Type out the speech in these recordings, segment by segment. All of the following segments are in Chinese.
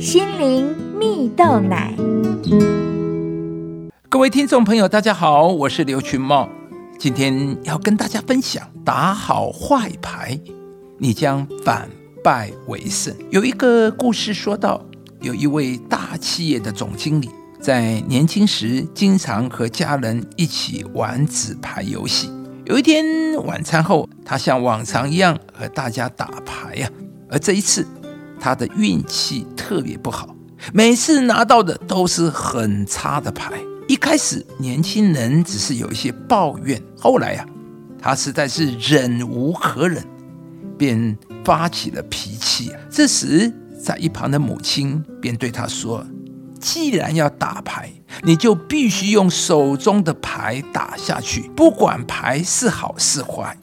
心灵蜜豆奶。各位听众朋友，大家好，我是刘群茂，今天要跟大家分享打好坏牌，你将反败为胜。有一个故事说到，有一位大企业的总经理，在年轻时经常和家人一起玩纸牌游戏。有一天晚餐后，他像往常一样和大家打牌呀，而这一次他的运气特别不好，每次拿到的都是很差的牌。一开始，年轻人只是有一些抱怨，后来呀，他实在是忍无可忍，便发起了脾气。这时，在一旁的母亲便对他说：“既然要打牌，你就必须用手中的牌打下去，不管牌是好是坏。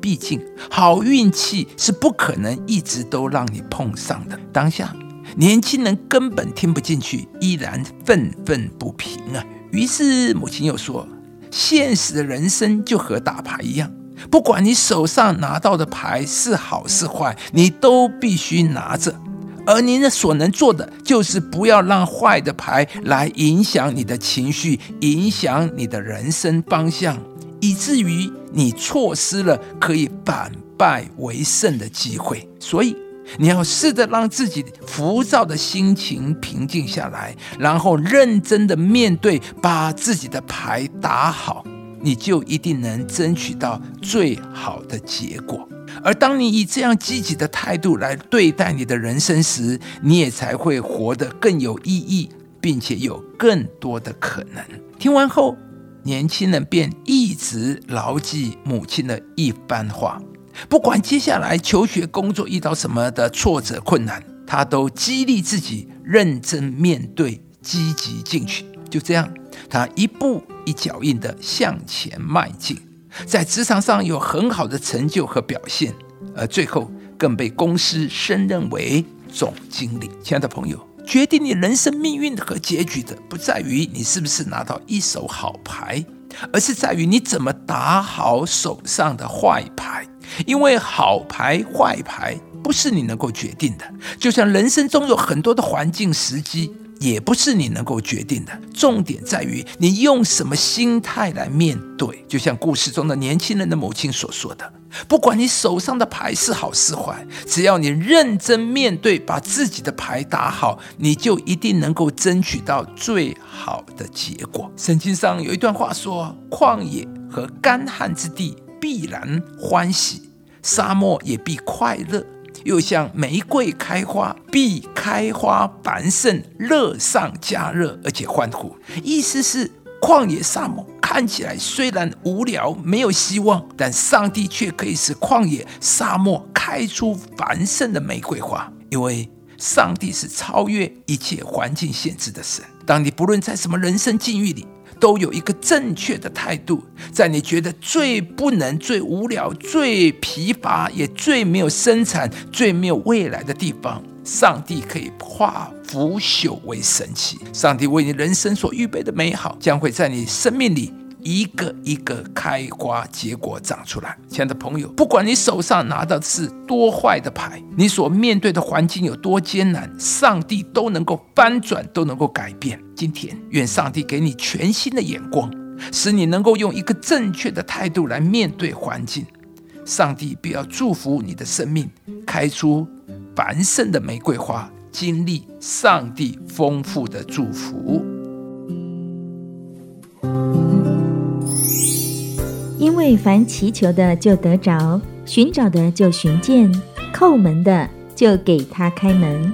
毕竟，好运气是不可能一直都让你碰上的。”当下，年轻人根本听不进去，依然愤愤不平啊。于是母亲又说：“现实的人生就和打牌一样，不管你手上拿到的牌是好是坏，你都必须拿着。而您的所能做的，就是不要让坏的牌来影响你的情绪，影响你的人生方向，以至于你错失了可以反败为胜的机会。所以。”你要试着让自己浮躁的心情平静下来，然后认真的面对，把自己的牌打好，你就一定能争取到最好的结果。而当你以这样积极的态度来对待你的人生时，你也才会活得更有意义，并且有更多的可能。听完后，年轻人便一直牢记母亲的一番话。不管接下来求学、工作遇到什么的挫折、困难，他都激励自己认真面对、积极进取。就这样，他一步一脚印的向前迈进，在职场上有很好的成就和表现，而最后更被公司升任为总经理。亲爱的朋友，决定你人生命运和结局的，不在于你是不是拿到一手好牌，而是在于你怎么打好手上的坏牌。因为好牌坏牌不是你能够决定的，就像人生中有很多的环境时机，也不是你能够决定的。重点在于你用什么心态来面对。就像故事中的年轻人的母亲所说的：“不管你手上的牌是好是坏，只要你认真面对，把自己的牌打好，你就一定能够争取到最好的结果。”圣经上有一段话说：“旷野和干旱之地。”必然欢喜，沙漠也必快乐，又像玫瑰开花，必开花繁盛，热上加热，而且欢呼。意思是，旷野沙漠看起来虽然无聊，没有希望，但上帝却可以使旷野沙漠开出繁盛的玫瑰花，因为上帝是超越一切环境限制的神。当你不论在什么人生境遇里。都有一个正确的态度，在你觉得最不能、最无聊、最疲乏，也最没有生产、最没有未来的地方，上帝可以化腐朽为神奇。上帝为你人生所预备的美好，将会在你生命里。一个一个开花结果长出来，亲爱的朋友，不管你手上拿的是多坏的牌，你所面对的环境有多艰难，上帝都能够翻转，都能够改变。今天，愿上帝给你全新的眼光，使你能够用一个正确的态度来面对环境。上帝必要祝福你的生命，开出繁盛的玫瑰花，经历上帝丰富的祝福。因为凡祈求的就得着，寻找的就寻见，叩门的就给他开门。